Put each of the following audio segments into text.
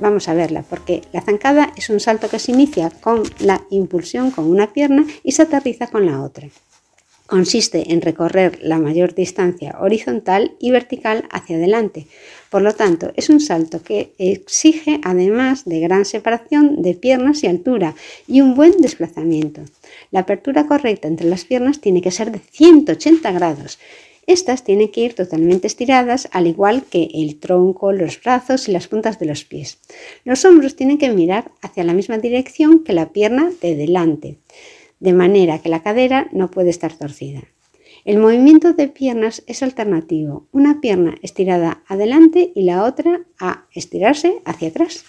Vamos a verla, porque la zancada es un salto que se inicia con la impulsión con una pierna y se aterriza con la otra. Consiste en recorrer la mayor distancia horizontal y vertical hacia adelante. Por lo tanto, es un salto que exige además de gran separación de piernas y altura y un buen desplazamiento. La apertura correcta entre las piernas tiene que ser de 180 grados estas tienen que ir totalmente estiradas, al igual que el tronco, los brazos y las puntas de los pies. Los hombros tienen que mirar hacia la misma dirección que la pierna de delante, de manera que la cadera no puede estar torcida. El movimiento de piernas es alternativo, una pierna estirada adelante y la otra a estirarse hacia atrás,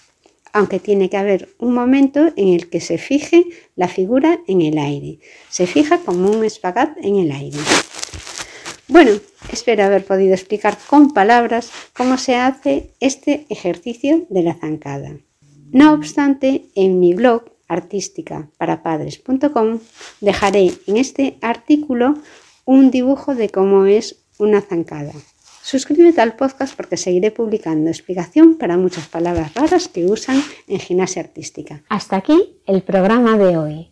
aunque tiene que haber un momento en el que se fije la figura en el aire. Se fija como un espagat en el aire. Bueno, espero haber podido explicar con palabras cómo se hace este ejercicio de la zancada. No obstante, en mi blog artísticaparapadres.com dejaré en este artículo un dibujo de cómo es una zancada. Suscríbete al podcast porque seguiré publicando explicación para muchas palabras raras que usan en gimnasia artística. Hasta aquí el programa de hoy.